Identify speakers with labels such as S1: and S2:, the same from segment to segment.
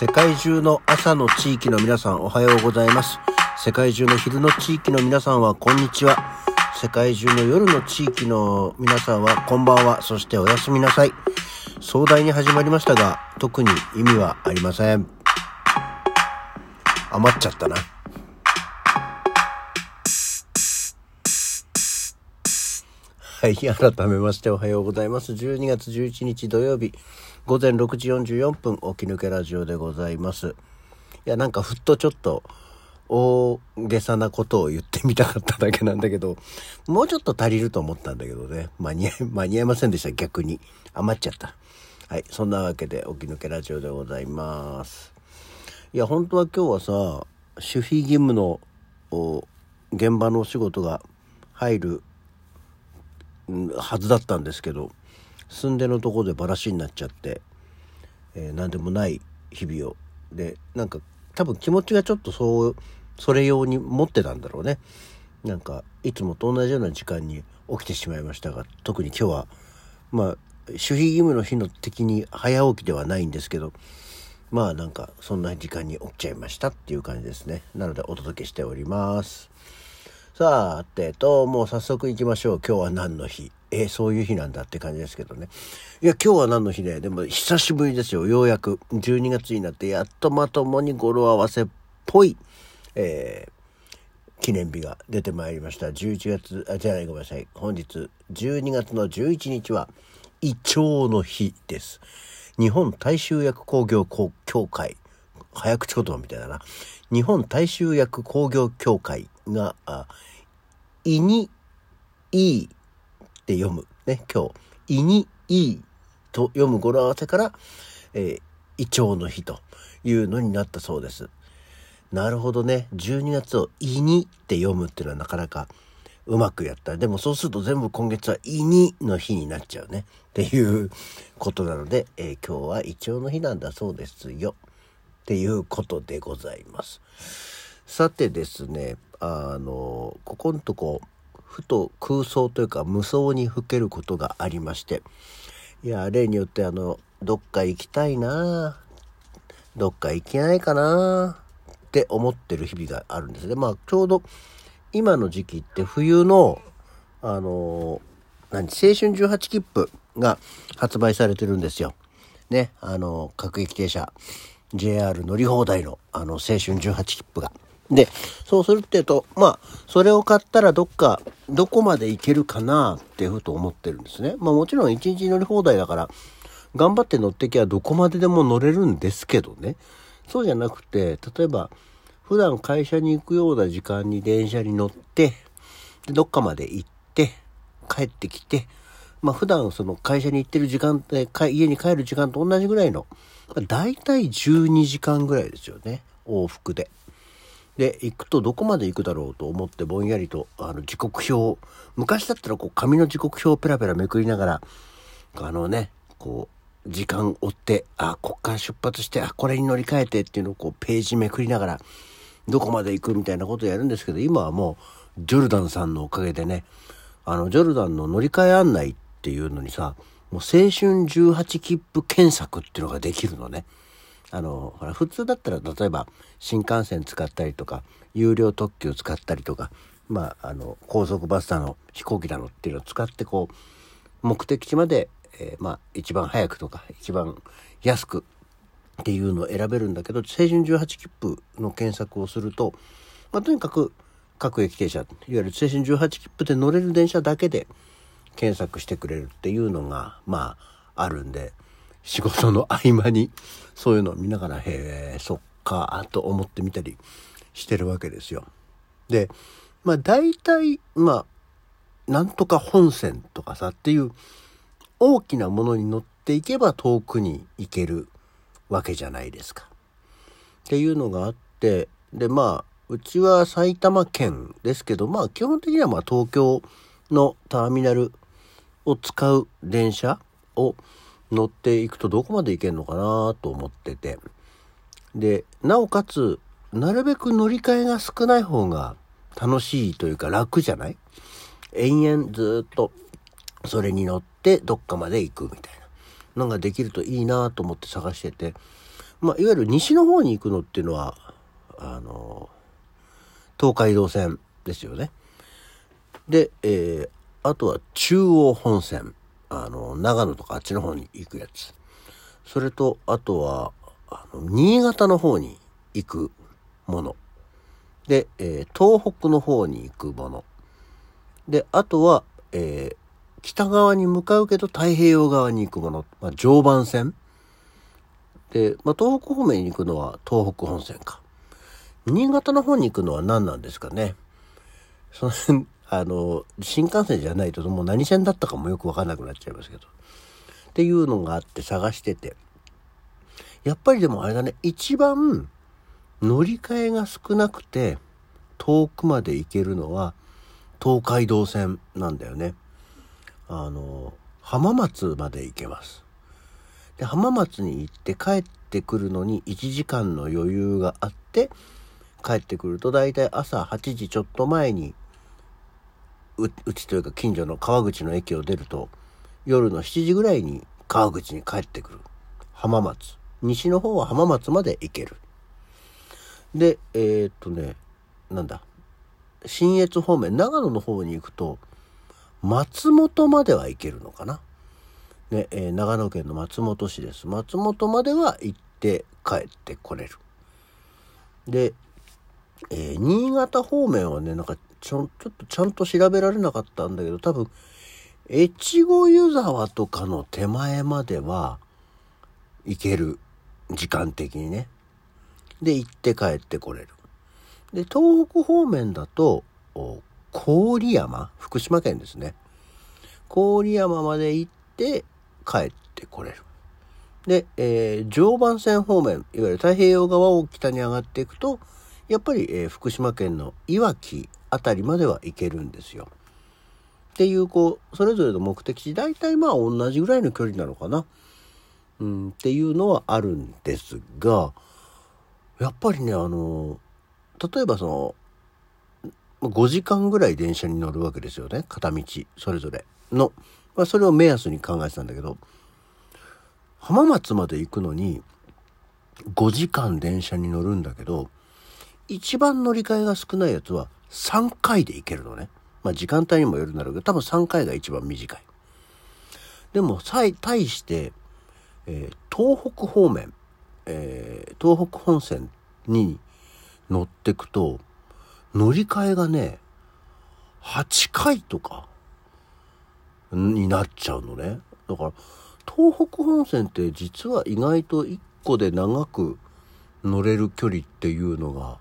S1: 世界中の朝の地域の皆さんおはようございます。世界中の昼の地域の皆さんはこんにちは。世界中の夜の地域の皆さんはこんばんは。そしておやすみなさい。壮大に始まりましたが、特に意味はありません。余っちゃったな。はい、改めましておはようございます。12月11日土曜日、午前6時44分、起き抜けラジオでございます。いや、なんかふっとちょっと、大げさなことを言ってみたかっただけなんだけど、もうちょっと足りると思ったんだけどね、間に合い、間に合いませんでした、逆に。余っちゃった。はい、そんなわけで、起き抜けラジオでございます。いや、本当は今日はさ、守秘義務の、現場のお仕事が入るはずだったんですけど住んでのとこでバラシになっちゃって、えー何でもない日々を。でなんか多分気持ちがちょっとそうそれ用に持ってたんだろうね。なんかいつもと同じような時間に起きてしまいましたが特に今日はまあ守秘義務の日の的に早起きではないんですけどまあなんかそんな時間に起きちゃいましたっていう感じですね。なのでお届けしております。さあ、てと、もう早速行きましょう。今日は何の日？えーそういう日なんだって感じですけどね。いや、今日は何の日で、でも久しぶりですよ。ようやく。12月になって、やっとまともに語呂合わせっぽい、えー記念日が出てまいりました。11月、あ、じゃない、ごめんなさい。本日、12月の11日は、イチョウの日です。日本大衆薬工業協会。早口言葉みたいだな。日本大衆薬工業協会が、あ胃にいいって読む。ね、今日。胃にいいと読む語呂合わせから、えー、胃腸の日というのになったそうです。なるほどね。12月を胃にって読むっていうのはなかなかうまくやった。でもそうすると全部今月は胃にの日になっちゃうね。っていうことなので、えー今日は胃腸の日なんだそうですよ。っていうことでございます。さてですね、あの、ここのとこ、ふと空想というか無双にふけることがありまして、いや、例によってあの、どっか行きたいなどっか行けないかなって思ってる日々があるんですね。まあ、ちょうど今の時期って冬の、あの、何、青春18切符が発売されてるんですよ。ね、あの、各駅停車、JR 乗り放題の、あの、青春18切符が。で、そうするっていうと、まあ、それを買ったらどっか、どこまで行けるかなっていうふうと思ってるんですね。まあもちろん1日乗り放題だから、頑張って乗ってきゃどこまででも乗れるんですけどね。そうじゃなくて、例えば、普段会社に行くような時間に電車に乗って、でどっかまで行って、帰ってきて、まあ普段その会社に行ってる時間で、か家に帰る時間と同じぐらいの、まあ、大体12時間ぐらいですよね。往復で。で、行くとどこまで行くだろうと思ってぼんやりと、あの、時刻表、昔だったらこう紙の時刻表をペラペラめくりながら、あのね、こう、時間追って、あ、こっから出発して、あ、これに乗り換えてっていうのをこう、ページめくりながら、どこまで行くみたいなことをやるんですけど、今はもう、ジョルダンさんのおかげでね、あの、ジョルダンの乗り換え案内っていうのにさ、もう青春18切符検索っていうのができるのね。あの、ほら、普通だったら、例えば、新幹線使ったりとか、有料特急使ったりとか、まあ、あの、高速バスだの、飛行機だのっていうのを使って、こう、目的地まで、えーまあ、一番早くとか、一番安くっていうのを選べるんだけど、青春18切符の検索をすると、まあ、とにかく、各駅停車、いわゆる青春18切符で乗れる電車だけで検索してくれるっていうのが、まあ、あるんで、仕事の合間にそういうのを見ながらへえそっかと思ってみたりしてるわけですよ。でまあ大体まあなんとか本線とかさっていう大きなものに乗っていけば遠くに行けるわけじゃないですか。っていうのがあってでまあうちは埼玉県ですけどまあ基本的にはま東京のターミナルを使う電車を乗っていくとどこまで行けるのかなと思っててでなおかつなるべく乗り換えが少ない方が楽しいというか楽じゃない？延々ずっとそれに乗ってどっかまで行くみたいなのができるといいなと思って探しててまあ、いわゆる西の方に行くのっていうのは、あの、東海道線ですよね。で、えー、あとは中央本線。あの、長野とかあっちの方に行くやつ。それと、あとは、あの、新潟の方に行くもの。で、えー、東北の方に行くもの。で、あとは、えー、北側に向かうけど太平洋側に行くもの。まあ、常磐線。で、まあ、東北方面に行くのは東北本線か。新潟の方に行くのは何なんですかね。その辺、あの、新幹線じゃないともう何線だったかもよくわかんなくなっちゃいますけど。っていうのがあって探してて。やっぱりでもあれだね、一番乗り換えが少なくて遠くまで行けるのは東海道線なんだよね。あの、浜松まで行けます。で、浜松に行って帰ってくるのに1時間の余裕があって、帰ってくると大体朝8時ちょっと前にうちというか近所の川口の駅を出ると夜の7時ぐらいに川口に帰ってくる。浜松。西の方は浜松まで行ける。でえー、っとねなんだ。信越方面長野の方に行くと松本までは行けるのかな、ねえー、長野県の松本市です。松本までは行って帰ってこれる。でえー、新潟方面はね、なんかちょ、ちょっとちゃんと調べられなかったんだけど、多分、越後湯沢とかの手前までは行ける。時間的にね。で、行って帰ってこれる。で、東北方面だと、郡山、福島県ですね。郡山まで行って帰ってこれる。で、えー、常磐線方面、いわゆる太平洋側を北に上がっていくと、やっぱり、えー、福島県のいわき辺りまでは行けるんですよ。っていうこうそれぞれの目的地大体まあ同じぐらいの距離なのかな、うん、っていうのはあるんですがやっぱりねあの例えばその5時間ぐらい電車に乗るわけですよね。片道それぞれの、まあ、それを目安に考えてたんだけど浜松まで行くのに5時間電車に乗るんだけど一番乗り換えが少ないやつは3回で行けるのね。まあ時間帯にもよるんだろうけど、多分3回が一番短い。でも、対して、えー、東北方面、えー、東北本線に乗ってくと、乗り換えがね、8回とかになっちゃうのね。だから、東北本線って実は意外と1個で長く乗れる距離っていうのが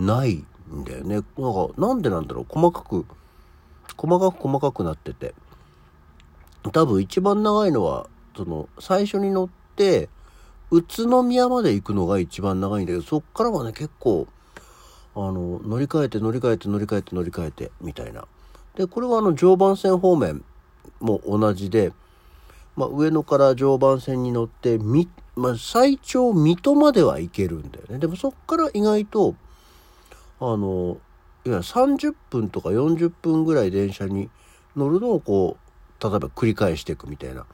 S1: ないんだよね。なんか、なんでなんだろう細かく、細かく細かくなってて。多分一番長いのは、その、最初に乗って、宇都宮まで行くのが一番長いんだけど、そっからはね、結構、あの、乗り換えて乗り換えて乗り換えて乗り換えて、みたいな。で、これはあの、常磐線方面も同じで、まあ、上野から常磐線に乗って、み、まあ、最長水戸までは行けるんだよね。でもそっから意外と、あのいや30分とか40分ぐらい電車に乗るのをこう例えば繰り返していくみたいな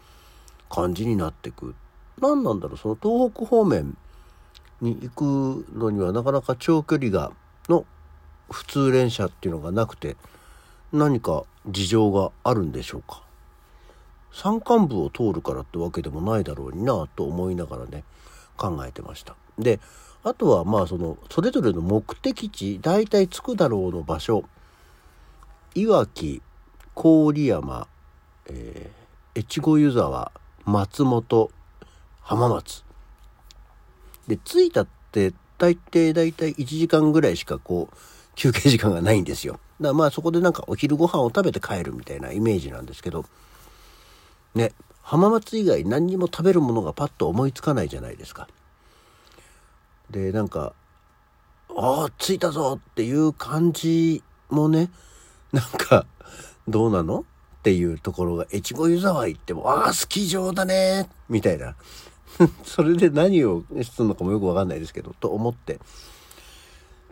S1: 感じになってく。何なんだろうその東北方面に行くのにはなかなか長距離がの普通連車っていうのがなくて何か事情があるんでしょうか。山間部を通るからってわけでもないだろうになと思いながらね考えてました。であとはまあそのそれぞれの目的地大体着くだろうの場所いわき郡山、えー、越後湯沢松本浜松。で着いたって大抵大体1時間ぐらいしかこう休憩時間がないんですよ。だからまあそこでなんかお昼ご飯を食べて帰るみたいなイメージなんですけど。ね浜松以外何にも食べるものがパッと思いつかないじゃないですか。でなんか「ああ着いたぞ!」っていう感じもねなんかどうなの？っていうところが越後湯沢行っても「ああスキー場だね!」みたいな それで何をするのかもよくわかんないですけどと思って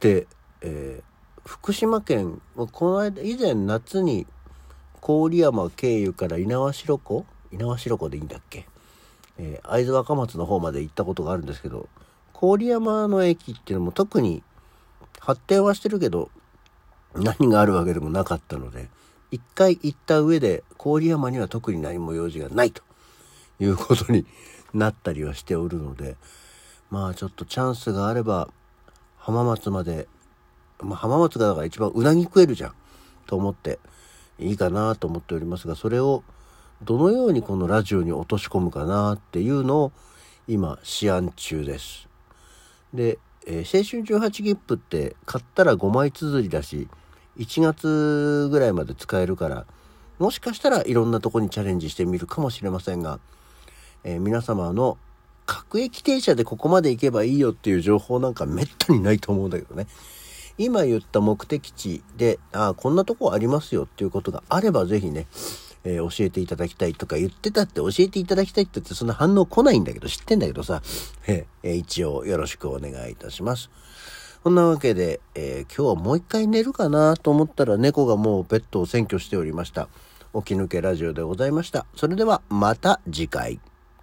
S1: で、えー、福島県この間以前夏に郡山経由から猪苗代湖？猪苗代湖でいいんだっけ、えー、会津若松の方まで行ったことがあるんですけど郡山の駅っていうのも特に発展はしてるけど、何があるわけでもなかったので、一回行った上で郡山には特に何も用事がないということになったりはしておるので、まあちょっとチャンスがあれば浜松まで、まあ、浜松がだから一番うなぎ食えるじゃんと思っていいかなと思っておりますがそれをどのようにこのラジオに落とし込むかなっていうのを今試案中です。で、えー、青春18切符って買ったら5枚綴りだし1月ぐらいまで使えるからもしかしたらいろんなとこにチャレンジしてみるかもしれませんが、えー、皆様の各駅停車でここまで行けばいいよっていう情報なんかめったにないと思うんだけどね。今言った目的地で、ああ、こんなとこありますよっていうことがあればぜひね、えー、教えていただきたいとか言ってたって教えていただきたいって言ってそんな反応来ないんだけど知ってんだけどさ、えー、一応よろしくお願いいたします。そんなわけで、えー、今日はもう一回寝るかなと思ったら猫がもうベッドを占拠しておりました。起き抜けラジオでございました。それではまた次回。